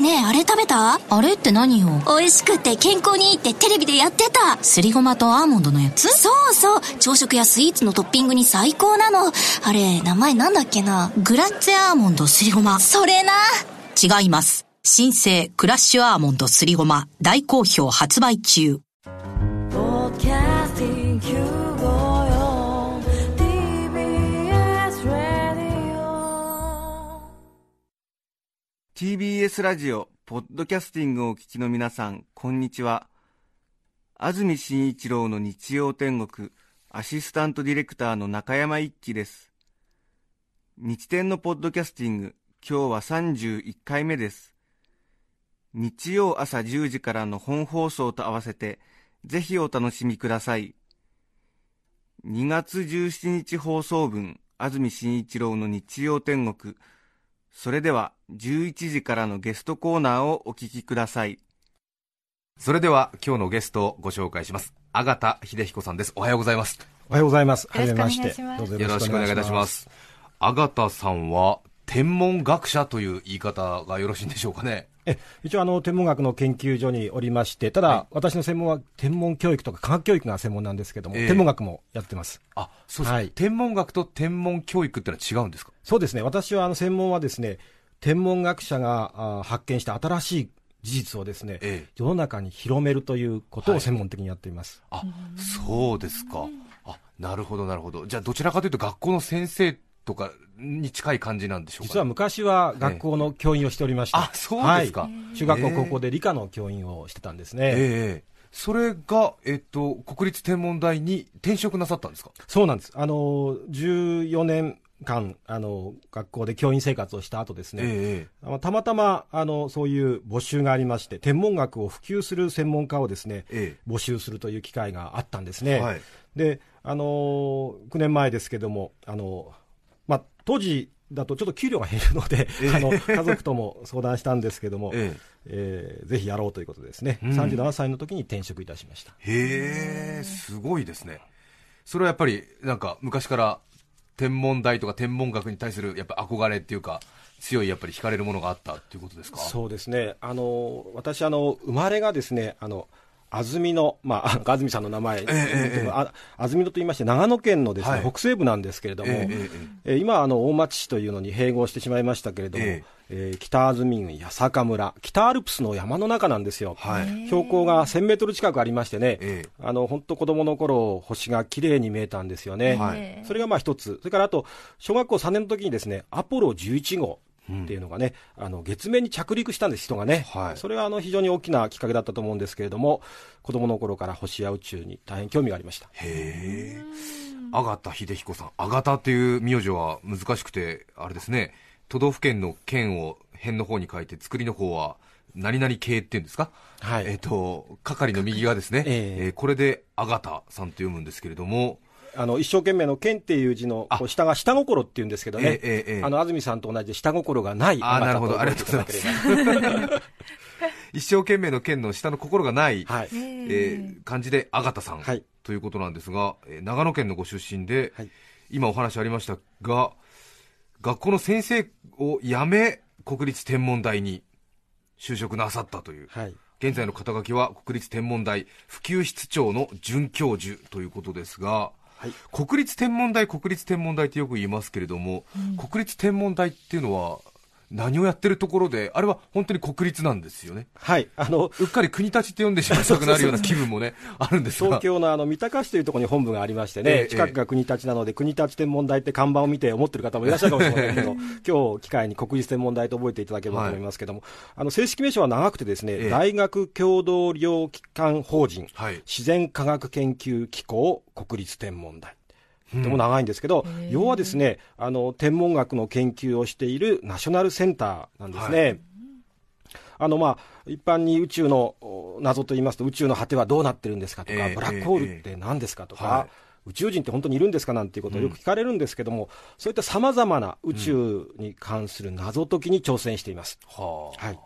ねえ、あれ食べた？あれって何よ？美味しくて健康にいいってテレビでやってた。すりごまとアーモンドのやつ？そうそう。朝食やスイーツのトッピングに最高なの。あれ名前なんだっけな？グラッツェアーモンドすりごま。それな。違います。新生クラッシュアーモンドすりごま。大好評発売中 TBS ラジオ、ポッドキャスティングをお聞きの皆さん、こんにちは。安住紳一郎の日曜天国、アシスタントディレクターの中山一輝です。日天のポッドキャスティング、今日は31回目です。日曜朝10時からの本放送と合わせて、ぜひお楽しみください。2月17日放送分、安住紳一郎の日曜天国、それでは11時からのゲストコーナーをお聞きください。それでは今日のゲストをご紹介します。阿賀秀彦さんです。おはようございます。おはようございます。はよろしくじめまして。お願いします。どうぞよろしくお願いいたしま。す。阿賀さんは天文学者という言い方がよろしいんでしょうかね。え一応あの天文学の研究所におりまして、ただ、はい。私の専門は天文教育とか科学教育が専門なんですけども、ええ。天文学もやってます。あそうです、はい。天文学と天文教育ってのは違うんですか？そうですね。私はあの専門はですね、天文学者があ発見した新しい事実をですね、ええ。世の中に広めるということはい。を専門的にやっています。あそうですか。あなるほどなるほど。じゃあどちらかというと学校の先生とかに近い感じなんでしょうか、ね、実は昔は学校の教員をしておりまして、あそうですか。はい。中学校、高校で理科の教員をしてたんですね。ええそれが、えっと、国立天文台に転職なさったんですか？そうなんです。あの、14年間、あの、学校で教員生活をした後ですね、えあのたまたま、あの、そういう募集がありまして、天文学を普及する専門家をですね、え募集するという機会があったんですね。えはい。で、あの9年前ですけども、あの、まあ、当時だとちょっと給料が減るので、ええ。あの、家族とも相談したんですけども、ええ。ーぜひやろうということでですね、うん。37歳の時に転職いたしました。えへえすごいですね。それはやっぱりなんか昔から天文台とか天文学に対するやっぱ憧れっていうか強いやっぱり惹かれるものがあったっていうことですか？そうですね、あの私あの、生まれがですね、あの安曇野、まあ、あ 安住さんの名前、ええええあ安曇野と言いまして、長野県のですね、はい。北西部なんですけれども、え今あの、大町市というのに併合してしまいましたけれども、ええ。ー北安曇郡八坂村、北アルプスの山の中なんですよ。はい。標高が1000メートル近くありましてね、ええ。あの本当、子供の頃星が綺麗に見えたんですよね、はい。それがまあ一つ、それからあと、小学校3年の時にですね、アポロ11号っていうのがね、あの月面に着陸したんです、人がね、はい。それはあの非常に大きなきっかけだったと思うんですけれども、子供の頃から星や宇宙に大変興味がありました。へえ。阿賀秀彦さん阿賀っていう名字は難しくてあれですね。都道府県の県を辺の方に書いて作りの方は何々系っていうんですか？はい。えっ、と係の右がですね、ええ。えーこれで阿賀さんと読むんですけれどもあの一生懸命の剣っていう字のあ。こう下が下心っていうんですけどね、えええあの安住さんと同じで下心がないあーなるほど。あなたと覚えていただければ一生懸命の剣の下の心がない、はい、えー漢字で阿賀さん、はい。ということなんですが、えー長野県のご出身で、はい。今お話ありましたが学校の先生を辞め国立天文台に就職なさったという、はい、現在の肩書きは国立天文台普及室長の准教授ということですが、はい。国立天文台国立天文台ってよく言いますけれども、国立天文台っていうのは何をやってるところであれは本当に国立なんですよね。はい、あのうっかり国立って呼んでしまいたくなるような気分もね あるんですが。東京のあの三鷹市というところに本部がありましてね、ええ近くが国立なので、国立天文台って看板を見て思ってる方もいらっしゃるかもしれませんけど、今日機会に国立天文台と覚えていただければと思いますけども、あの正式名称は長くてですね、ええ。大学共同領機関法人、はい。自然科学研究機構国立天文台。とても長いんですけど、要はですね、あの、天文学の研究をしているナショナルセンターなんですね。はい。あの、まあ、一般に宇宙のお謎と言いますと、宇宙の果てはどうなってるんですかとか、ええブラックホールって何ですかとか、はい宇宙人って本当にいるんですかなんていうことをよく聞かれるんですけども、そういったさまざまな宇宙に関する謎解きに挑戦しています。はあ。はい。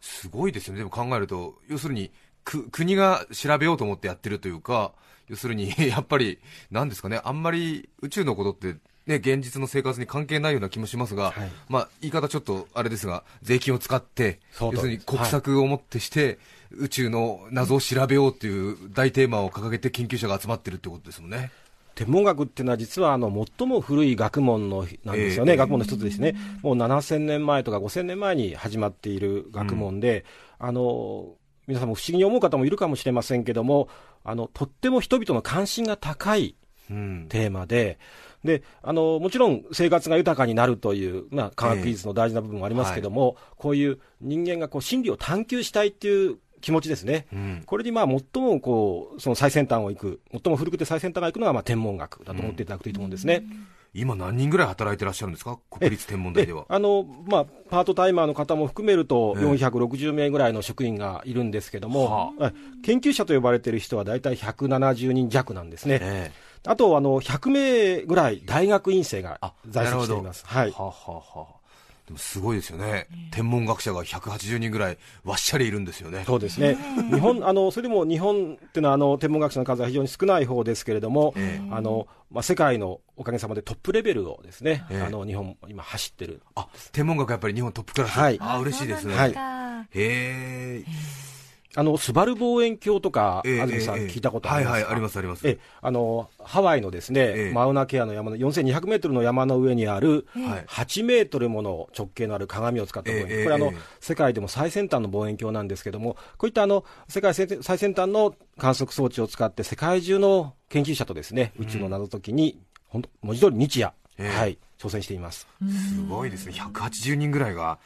すごいですよね、でも考えると、要するにく国が調べようと思ってやってるというか、要するに やっぱり、なんですかね、あんまり宇宙のことってね、現実の生活に関係ないような気もしますが、はい。まあ、言い方ちょっとあれですが、税金を使って、要するに国策をもってして、宇宙の謎を調べようという大テーマを掲げて研究者が集まってるってことですもんね。天文学っていうのは、実はあの最も古い学問のなんですよね、ええ。学問の一つですね、もう7000年前とか5000年前に始まっている学問で、あの皆さんも不思議に思う方もいるかもしれませんけども、あのとっても人々の関心が高いうん。テーマで、であのもちろん生活が豊かになるという、まあ、科学技術の大事な部分もありますけども、こういう人間がこう真理を探求したいっていう気持ちですね。うん。これにまあ最もこうその最先端を行く、最も古くて最先端が行くのがまあ天文学だと思っていただくといいと思うんですね。今何人ぐらい働いてらっしゃるんですか？国立天文台では。あのまあ、パートタイマーの方も含めると、ええ。460名ぐらいの職員がいるんですけども、ははい研究者と呼ばれている人は大体170人弱なんですね。えあとあの100名ぐらい大学院生があ在籍しています。はい。はあはあはもすごいですよね、天文学者が180人ぐらいわっしゃりいるんですよね。そうですね、日本あのそれでも日本っていうのはあの天文学者の数は非常に少ない方ですけれども、えあのまあ、世界のおかげさまでトップレベルをですね、ええ。あの日本、今、走ってる、あ天文学やっぱり日本トップクラス、はい。あ嬉しいですね。はい。へえ、あのスバル望遠鏡とか、ええ安住さん、ええ。聞いたことありますか、はいはいありますあります。ええあのハワイのですね、ええ。マウナケアの山の4200メートルの山の上にある、はい。8メートルもの直径のある鏡を使った望遠鏡、ええこれあの、ええ。世界でも最先端の望遠鏡なんですけども、こういったあの世界最最先端の観測装置を使って、世界中の研究者とですね宇宙の謎解きに、本当文字通り日夜、ええ。はい、挑戦しています。すごいですね、180人ぐらいが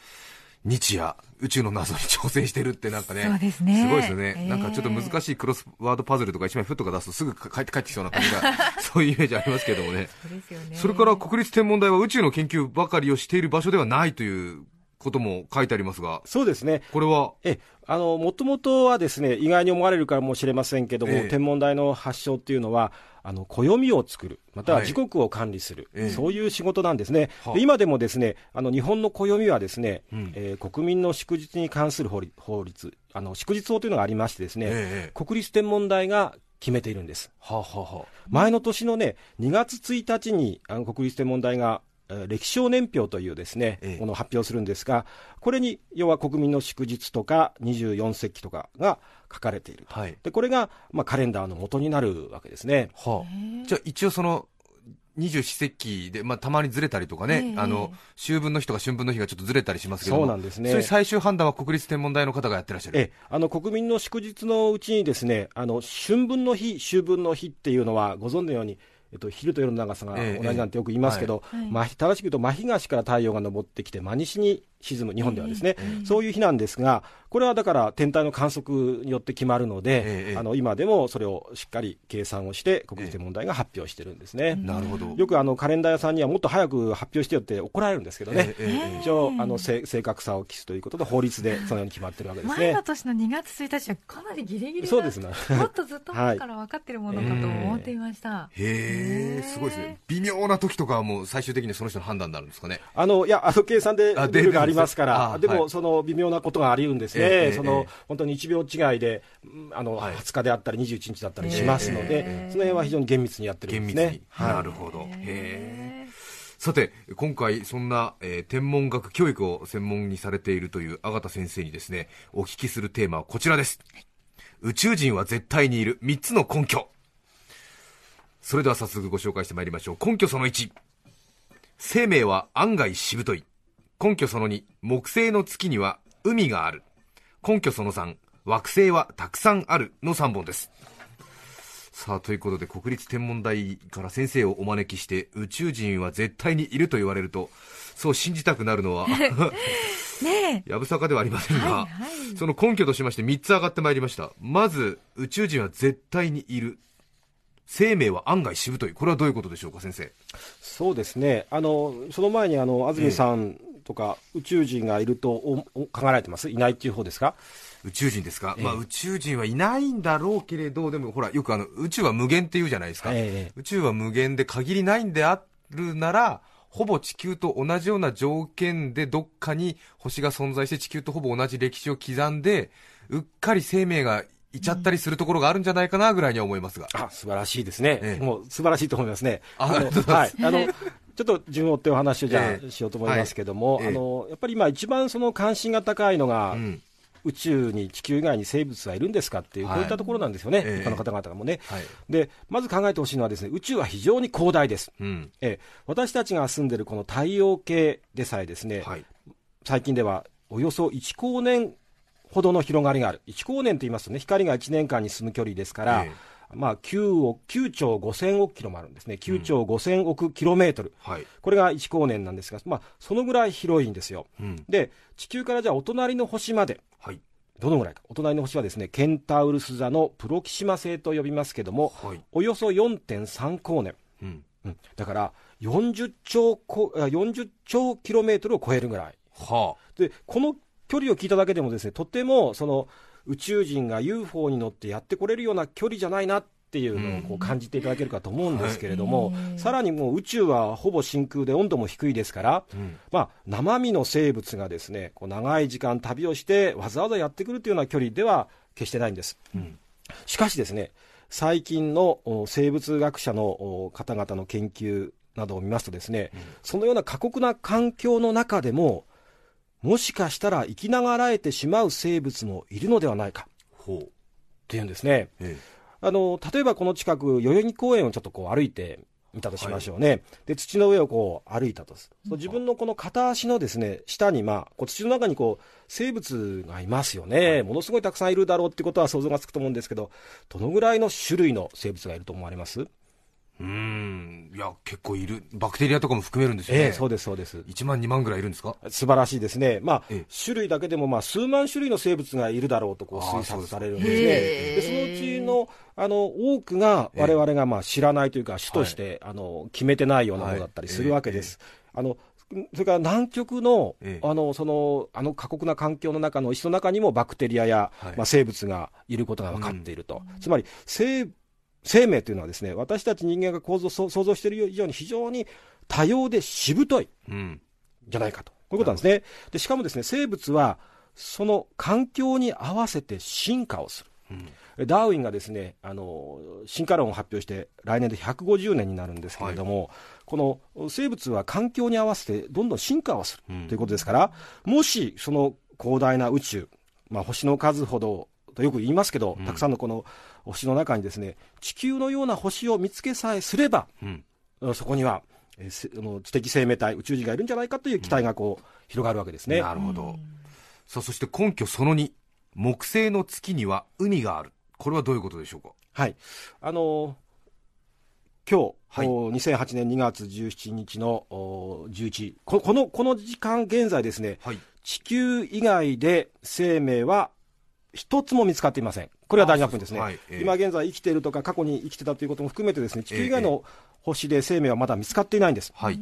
日夜、宇宙の謎に挑戦してるって、なんかね、そうですねすごいですよね、ええなんかちょっと難しいクロスワードパズルとか一枚ふっとか出すと、すぐ帰って帰ってきそうな感じが、そういうイメージありますけどもね。そね。それから国立天文台は宇宙の研究ばかりをしている場所ではないということも書いてありますが、そうですね。これは、えあのもともとはですね意外に思われるかもしれませんけども、ええ。天文台の発祥っていうのは、あの暦を作る、またははい。時刻を管理する、ええ。そういう仕事なんですね、はあ。で今でもですねあの日本の暦はですね、うん。えー国民の祝日に関する法律、あの祝日法というのがありまして、ですね、ええ国立天文台が決めているんです。はあ、はあはあ、前の年のね、2月1日にあの国立天文台が、えー歴史小年表というですね、ええ。ものを発表するんですが、これに要は国民の祝日とか24節気とかが書かれていると。はい。で、これが、まあ、カレンダーの元になるわけですね。はあ、じゃあ一応その二十四節気で、まあ、たまにずれたりとかね、ええ。あの秋分の日とか春分の日がちょっとずれたりしますけどもそうなんですね。そういう最終判断は国立天文台の方がやってらっしゃる。ええ、あの国民の祝日のうちにですね、あの春分の日、秋分の日っていうのは、ご存知のように、えっと、昼と夜の長さが同じなんてよく言いますけど、正しく言うと真東から太陽が昇ってきて真西に沈む日本ではですね、ええそういう日なんですがこれはだから天体の観測によって決まるので、ええあの今でもそれをしっかり計算をして国立天文台が発表してるんですね、なるほど。よくあのカレンダー屋さんにはもっと早く発表してよって怒られるんですけどね、え一応あの正正確さを期すということで法律でそのように決まってるわけですね。前の。年の2月1日はかなりギリギリなそうですね。もっとずっと前から分かってるものかと思っていました。へえ、すごいですね。微妙な時とかはもう最終的にその人の判断になるんですかね。あのいや、あの計算でルあールがありますから、でも、その微妙なことがあり得るんですね、ええそのええ本当に1秒違いで、うんあのはい20日であったり、21日だったりしますので、ええその辺は非常に厳密にやってるんですね厳密に。。はいなるほど。さて、今回、そんな、えー天文学教育を専門にされているという阿田先生にですね、お聞きするテーマはこちらです。宇宙人は絶対にいる3つの根拠。それでは早速ご紹介してまいりましょう。根拠その1。生命は案外しぶとい。根拠その2。木星の月には海がある。根拠その3。惑星はたくさんあるの3本です。さあということで国立天文台から先生をお招きして宇宙人は絶対にいると言われるとそう信じたくなるのは ね やぶさかではありませんが、はいはいその根拠としまして3つ上がってまいりましたまず宇宙人は絶対にいる生命は案外しぶといこれはどういうことでしょうか先生そうですね、あのその前にあの安住さんとか、宇宙人がいるとおお考えられてます？いないっていう方ですか？宇宙人ですか、ええ。まあ、宇宙人はいないんだろうけれどでもほらよくあの宇宙は無限って言うじゃないですか、ええ宇宙は無限で限りないんであるならほぼ地球と同じような条件でどっかに星が存在して地球とほぼ同じ歴史を刻んでうっかり生命がいちゃったりするところがあるんじゃないかなぐらいには思いますが、あ素晴らしいですね、ええ。もう素晴らしいと思いますね。あはい、あの ちょっと順を追ってお話をじゃあ、ええ。しようと思いますけども、はい。ええ。あのやっぱり今、一番その関心が高いのが、うん。宇宙に地球以外に生物はいるんですかっていう、はい。こういったところなんですよね、ええ。一般の方々もね。はい。でまず考えてほしいのはです、ね、宇宙は非常に広大です。うん。ええ。私たちが住んでるこの太陽系でさえですね、はい。最近ではおよそ1光年ほどの広がりがある、1光年と言いますとね、光が1年間に進む距離ですから、えまあ、9, 億9兆5000億キロもあるんですね、9兆5000億キロメートル、はい。これが1光年なんですが、まあ、そのぐらい広いんですよ。うん。で、地球からじゃあ、お隣の星まで、はい。どのぐらいか、お隣の星はですね、ケンタウルス座のプロキシマ星と呼びますけども、はい。およそ4.3光年。うん。うん。だから40兆こあ40兆キロメートルを超えるぐらい。はで、この距離を聞いただけでもですね、とてもその宇宙人が UFO に乗ってやってこれるような距離じゃないなっていうのをこう感じていただけるかと思うんですけれども、さらにもう宇宙はほぼ真空で温度も低いですから、あうん。まあ、生身の生物がですね、こう長い時間旅をしてわざわざやってくるというような距離では決してないんです。うん。しかしですね、最近のお生物学者のお方々の研究などを見ますとですね、そのような過酷な環境の中でも、もしかしたら生きながらえてしまう生物もいるのではないか。ほう。っていうんですね。えあの例えばこの近く、代々木公園をちょっとこう歩いてみたとしましょうね、で土の上をこう歩いたとう自分のこの片足のですね下に、まあ、こう土の中にこう生物がいますよね、ものすごいたくさんいるだろうってことは想像がつくと思うんですけど、どのぐらいの種類の生物がいると思われます？うーん。いや結構いる。バクテリアとかも含めるんですよね、ええそうです、そうです。1万2万ぐらいいるんですか？素晴らしいですね、まあええ。種類だけでもまあ数万種類の生物がいるだろうとこう推察されるんですね、でそのうちのあの多くが我々がまあ知らないというか、種として、あの決めてないようなものだったりするわけです。あのそれから南極の,、ええ。あのそのあの過酷な環境の中の石の中にもバクテリアや、はい。まあ、生物がいることが分かっていると、つまり生生命というのはですね私たち人間が構造想想像している以上に非常に多様でしぶというん。じゃないかと、こういうことなんですね。でしかもですね生物はその環境に合わせて進化をする。ダーウィンがですねあの進化論を発表して来年で150年になるんですけれども、この生物は環境に合わせてどんどん進化をするうん。ということですから、もしその広大な宇宙、まあ、星の数ほどとよく言いますけど、たくさんのこの星の中にですね地球のような星を見つけさえすれば、うん。そこには、えーせあの知的生命体、宇宙人がいるんじゃないかという期待がこう、広がるわけですね。なるほど、さあそして根拠その2木星の月には海がある。これはどういうことでしょうか？はい。あのー今日、はい。お2008年2月17日のお11時こ、この、この時間現在ですね、はい。地球以外で生命は一つも見つかっていません。これは大事なポイントですね。はいええ今現在生きているとか過去に生きてたということも含めてですね、地球以外の星で生命はまだ見つかっていないんです。はい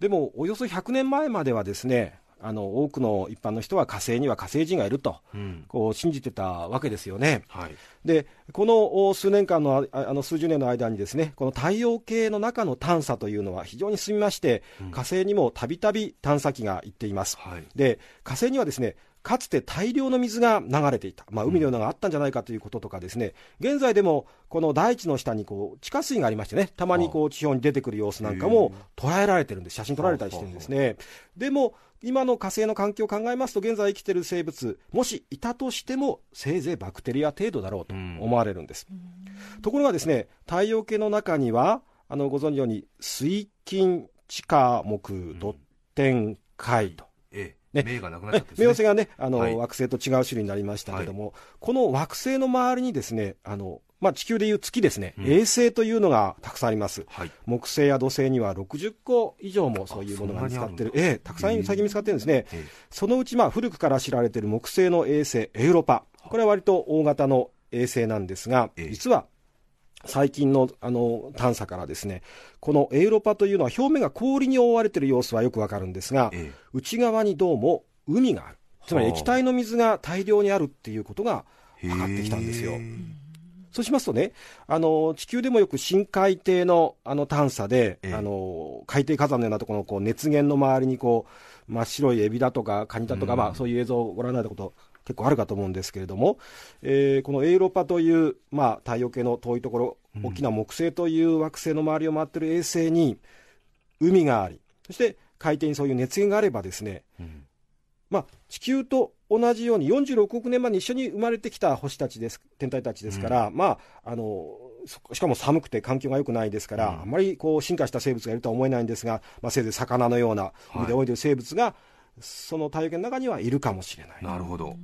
でも、およそ100年前まではですね、あの多くの一般の人は火星には火星人がいると、うんこう信じてたわけですよね。はいでこのお数年間のああの数十年の間にですねこの太陽系の中の探査というのは非常に進みまして、火星にもたびたび探査機が行っています。はいで火星にはですねかつて大量の水が流れていた、まあ、海のようなのがあったんじゃないかということとかですね、現在でもこの大地の下にこう地下水がありましてね、たまにこう地表に出てくる様子なんかも捉えられてるんです、写真撮られたりしてるんですね。でも、今の火星の環境を考えますと、現在生きている生物、もしいたとしても、せいぜいバクテリア程度だろうと思われるんです。ところがですね、太陽系の中には、あのご存知のように、水金地下木土天海と。ええね。目がなくなっちゃったんです冥ね星がね、あの、はい。惑星と違う種類になりましたけども、この惑星の周りにですね、あの、まあ、地球でいう月ですね、うん。衛星というのがたくさんあります。はい。木星や土星には60個以上もそういうものが見つかってる。ええ、たくさん最近見つかってるんですね。えそのうち、まあ、古くから知られている木星の衛星、エウロパ。これは割と大型の衛星なんですが、ええ。実は、最近のあの探査からですね、このエウロパというのは表面が氷に覆われている様子はよくわかるんですが、ええ。内側にどうも海がある。つまりはあ。液体の水が大量にあるっていうことがえ分かってきたんですよ。そうしますとね、あの地球でもよく深海底のあの探査で、ええ。あの海底火山のようなところのこう熱源の周りにこう真っ白いエビだとかカニだとか、うん。まあ、そういう映像をご覧になったこと結構あるかと思うんですけれども、えーこのエウロパという、まあ、太陽系の遠いところ、大きな木星という惑星の周りを回っている衛星に海があり、そして海底にそういう熱源があればですね、まあ、地球と同じように46億年前に一緒に生まれてきた星たちです天体たちですから、まあ、あのそしかも寒くて環境が良くないですから、あんまりこう進化した生物がいるとは思えないんですが、まあ、せいぜい魚のような海で泳いでる生物が、その太陽系の中にはいるかもしれない。なるほど。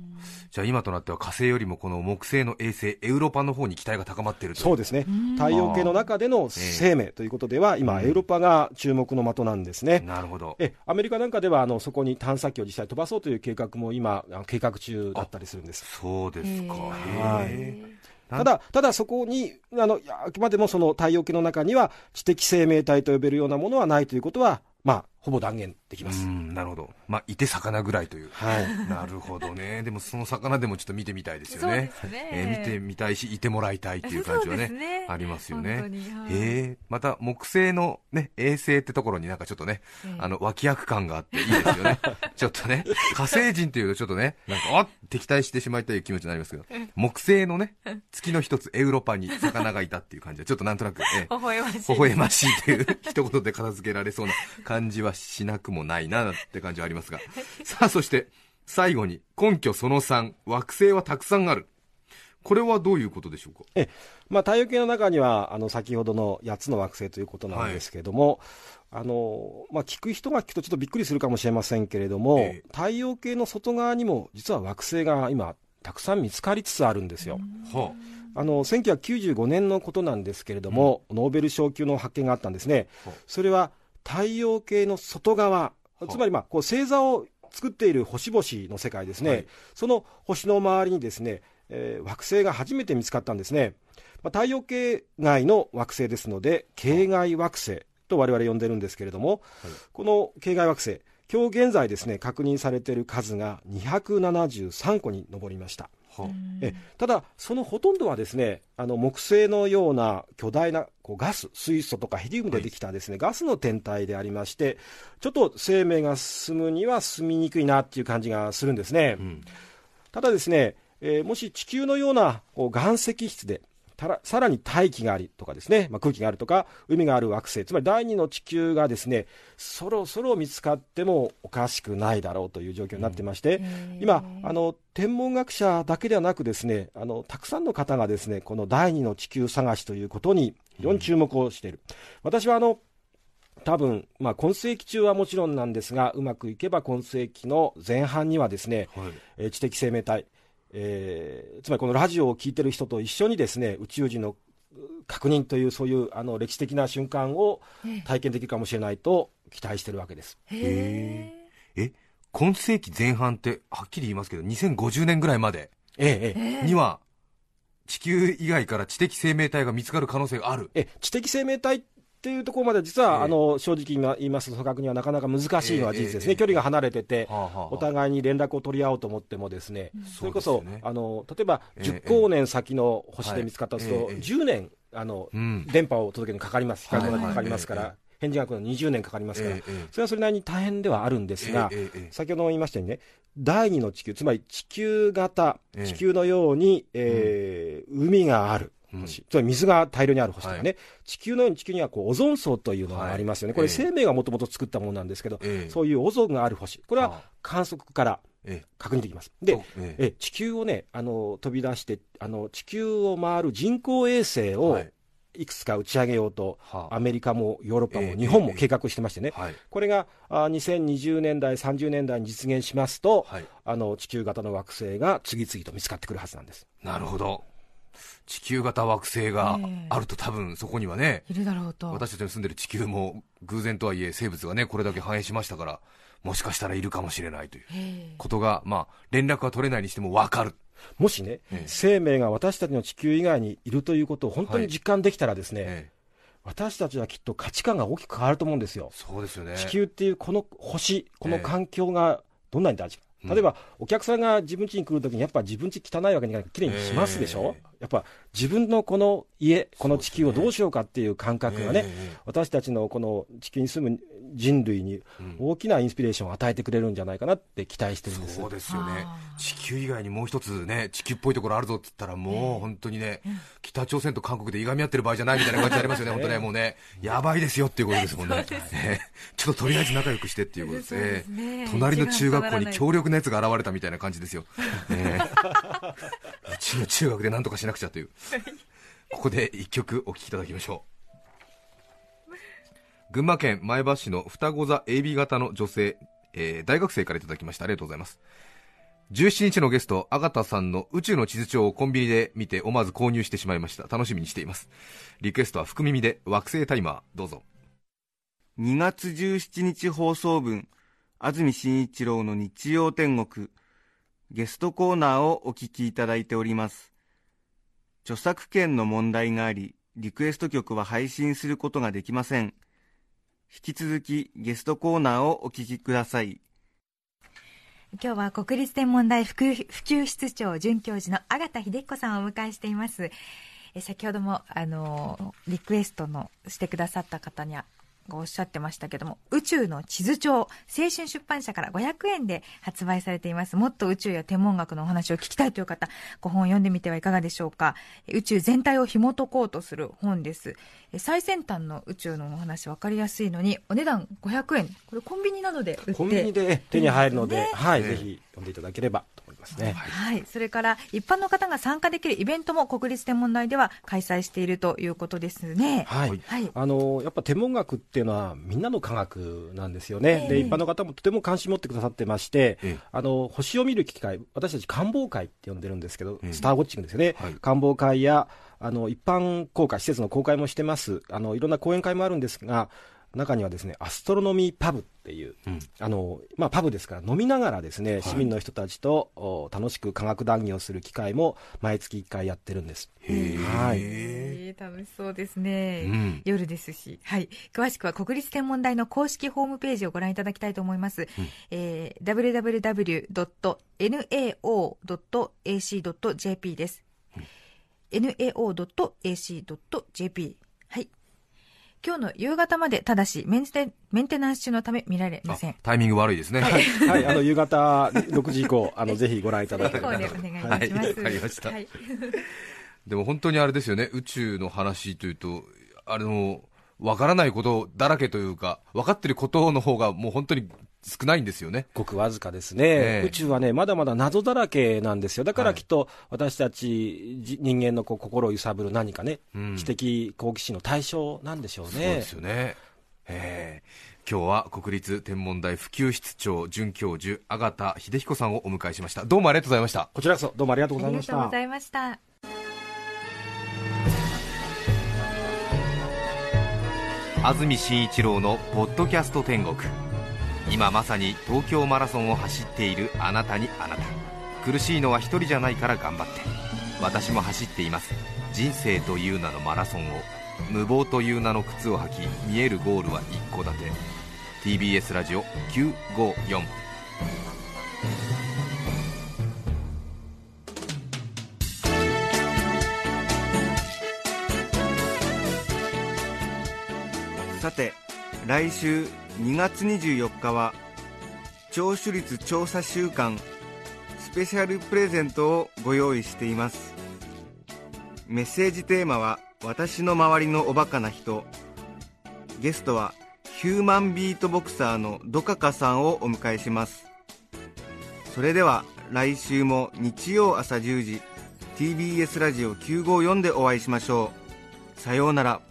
じゃあ今となっては火星よりもこの木星の衛星エウロパの方に期待が高まっているとそうですね。太陽系の中での生命ということでは、今、エウロパが注目の的なんですね。なるほど。え、アメリカなんかでは、あの、そこに探査機を実際飛ばそうという計画も今、計画中だったりするんです。そうですか。はい。ただ、ただそこに、あの、あくまでもその太陽系の中には知的生命体と呼べるようなものはないということは、まあ、ほぼ断言できます。なるほど。まあ、いて魚ぐらいという。はい。なるほどね。でもその魚でもちょっと見てみたいですよね。ねえー見てみたいし、いてもらいたいっていう感じはね、ねありますよね。はいへえ。また、木星のね、衛星ってところになんかちょっとね、ええあの、脇役感があっていいですよね。ちょっとね、火星人っていうとちょっとね、なんか、あ敵対してしまいたい気持ちになりますけど、木星のね、月の一つ、エウロパに魚がいたっていう感じは、ちょっとなんとなく、ええ 微笑ましい。微笑ましいという一言で片付けられそうな感じはしなくもないなって感じはありますが。さあ、そして、最後に、根拠その3、惑星はたくさんある。これはどういうことでしょうか？え、まあ、太陽系の中には、あの、先ほどの8つの惑星ということなんですけれども、あの、まあ、聞く人が聞くとちょっとびっくりするかもしれませんけれども、ええ太陽系の外側にも、実は惑星が今、たくさん見つかりつつあるんですよ。はあの、1995年のことなんですけれども、ノーベル賞級の発見があったんですねはあ。それは、太陽系の外側、あつまり、まあ、こう、星座を作っている星々の世界ですね。はいその星の周りにですね、えー惑星が初めて見つかったんですね。まあ、太陽系外の惑星ですので、系外惑星と我々呼んでるんですけれども、この系外惑星、今日現在ですね、確認されている数が273個に上りました。はえただ、そのほとんどはですねあの木星のような巨大なこうガス、水素とかヘリウムでできたですね、ガスの天体でありまして、ちょっと生命が進むには進みにくいなっていう感じがするんですね。んただですね、えーもし地球のようなこう岩石質で、たらさらに大気がありとかですね、まあ、空気があるとか、海がある惑星、つまり第二の地球がですね、そろそろ見つかってもおかしくないだろうという状況になってまして、今、あの、天文学者だけではなくですね、あの、たくさんの方がですね、この第二の地球探しということに非常に注目をしている。私はあの、多分、まあ、今世紀中はもちろんなんですが、うまくいけば今世紀の前半にはですね、はい。えー知的生命体、えーつまりこのラジオを聞いてる人と一緒にですね、宇宙人のう確認というそういうあの歴史的な瞬間を体験できるかもしれないと期待してるわけです。へえ、今世紀前半って、はっきり言いますけど、2050年ぐらいまでには、地球以外から知的生命体が見つかる可能性がある。え知的生命体っていうところまで実は、ええ。あの正直今言いますと組閣にはなかなか難しいのは事実ですね、ええ。距離が離れてて、お互いに連絡を取り合おうと思ってもですね、それこそあの例えばええ10光年先の星で見つかったとすると、はいええ。10年あの、うん。電波を届けるのにかかります、はい光がかかりますから、はい返事が来るのに20年かかりますから、それはそれなりに大変ではあるんですが、先ほども言いましたようにね、第二の地球、つまり地球型、ええ。地球のように、えー海がある星、つまり水が大量にある星とかね、は地球のように地球にはこうオゾン層というのがありますよね、はい。これ、ええ生命がもともと作ったものなんですけど、ええ。そういうオゾンがある星、これはは観測からえ確認できます。で、とええ。え地球をね、あの飛び出してあの、地球を回る人工衛星をはい。いくつか打ち上げようと、はあ。アメリカもヨーロッパええも日本も計画してましてね、はい。これがあ2020年代、30年代に実現しますと、はい。あの地球型の惑星が次々と見つかってくるはずなんです。なるほど。地球型惑星があると多分そこにはね、いるだろうと。私たちの住んでる地球も偶然とはいえ生物がね、これだけ繁栄しましたから、もしかしたらいるかもしれないというへことが、まあ、連絡は取れないにしても分かる。もしね、ええ生命が私たちの地球以外にいるということを本当に実感できたらですね、ええ私たちはきっと価値観が大きく変わると思うんですよ。そうですよね。地球っていうこの星、このええ環境がどんなに大事か。うん例えば、お客さんが自分家に来るときに、やっぱ自分家汚いわけにいかないきれいにしますでしょ、やっぱ自分のこの家、この地球をどうしようかっていう感覚がね、え私たちのこの地球に住む人類に大きなインスピレーションを与えてくれるんじゃないかなって期待してるんです。そうですよね。あー。地球以外にもう一つね地球っぽいところあるぞって言ったらもう本当にね、北朝鮮と韓国でいがみ合ってる場合じゃないみたいな感じになりますよね、本当ねもうね。やばいですよっていうことですもんね。ね。ちょっととりあえず仲良くしてっていうことです。そうですね。隣の中学校に強力なやつが現れたみたいな感じですよ、ね うちの中学で何とかしなくちゃというここで一曲お聴きいただきましょう群馬県前橋市の双子座 AB 型の女性、えー大学生からいただきましたありがとうございます17日のゲスト、アガタさんの宇宙の地図帳をコンビニで見て思わず購入してしまいました。楽しみにしています。リクエストは福耳で惑星タイマー、どうぞ。2月17日放送分、安住紳一郎の日曜天国、ゲストコーナーをお聞きいただいております。著作権の問題があり、リクエスト曲は配信することができません。引き続きゲストコーナーをお聞きください。今日は国立天文台普及普及室長准教授の阿形秀彦さんをお迎えしています。え先ほどもあのリクエストのしてくださった方にはがおっしゃってましたけども宇宙の地図帳青春出版社から500円で発売されています。もっと宇宙や天文学のお話を聞きたいという方ご本を読んでみてはいかがでしょうか。宇宙全体を紐解こうとする本です。最先端の宇宙のお話分かりやすいのにお値段500円。これコンビニなどで売って。コンビニで手に入るので、ねはい、ねぜひ読んでいただければと思いますね。はい、それから一般の方が参加できるイベントも国立天文台では開催しているということですね。はい、はい。あのやっぱ天文学っていうのはみんなの科学なんですよね、ええ。で一般の方もとても関心持ってくださってまして、ええ。あの星を見る機会、私たち観望会って呼んでるんですけど、ええ。スターウォッチングですよね、はい。観望会やあの一般公開、施設の公開もしてます。あの、いろんな講演会もあるんですが、中にはですねアストロノミーパブっていう、うん。あのまあ、パブですから、飲みながらですね、市民の人たちとお楽しく科学談義をする機会も毎月1回やってるんです。へー。はい。えー楽しそうですね、うん。夜ですし、はい、詳しくは国立天文台の公式ホームページをご覧いただきたいと思います、えー www.nao.ac.jp です、nao.ac.jp はい。今日の夕方までただしメンテメンテナンス中のため見られません。あタイミング悪いですね。はい、はい、あの夕方6時以降、あのぜひご覧いただければ。結構でお願い。ます、はい。わかりました。はい。でも本当にあれですよね、宇宙の話というと、あの、わからないことだらけというか、分かってることの方がもう本当に少ないんですよね。ごくわずかですね、ええ宇宙はね、まだまだ謎だらけなんですよ、だかはいらきっと私たちじ人間のこう心を揺さぶる何かね、うん知的好奇心の対象なんでしょうね。そうですよね。えー今日は国立天文台普及室長准教授、阿形秀彦さんをお迎えしました。どうもありがとうございました。こちらこそどうもありがとうごあざいましたりがとうご。ざいました安住紳一郎のポッドキャスト天国今まさに東京マラソンを走っているあなたにあなた。苦しいのは一人じゃないから頑張って。私も走っています。人生という名のマラソンを。無謀という名の靴を履き見えるゴールは一戸建て TBS ラジオ954さて、来週2月24日は、聴取率調査週間スペシャルプレゼントをご用意しています。メッセージテーマは、私の周りのおバカな人。ゲストは、ヒューマンビートボクサーのドカカさんをお迎えします。それでは、来週も日曜朝10時、TBS ラジオ954でお会いしましょう。さようなら。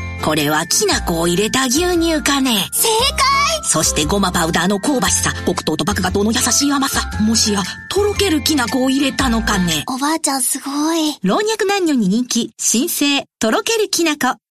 これはきな粉を入れた牛乳かね。正解そしてごまパウダーの香ばしさ、黒糖と麦芽糖の優しい甘さ。もしや、とろけるきな粉を入れたのかね。おばあちゃんすごい。老若男女に人気、新生、とろけるきな粉。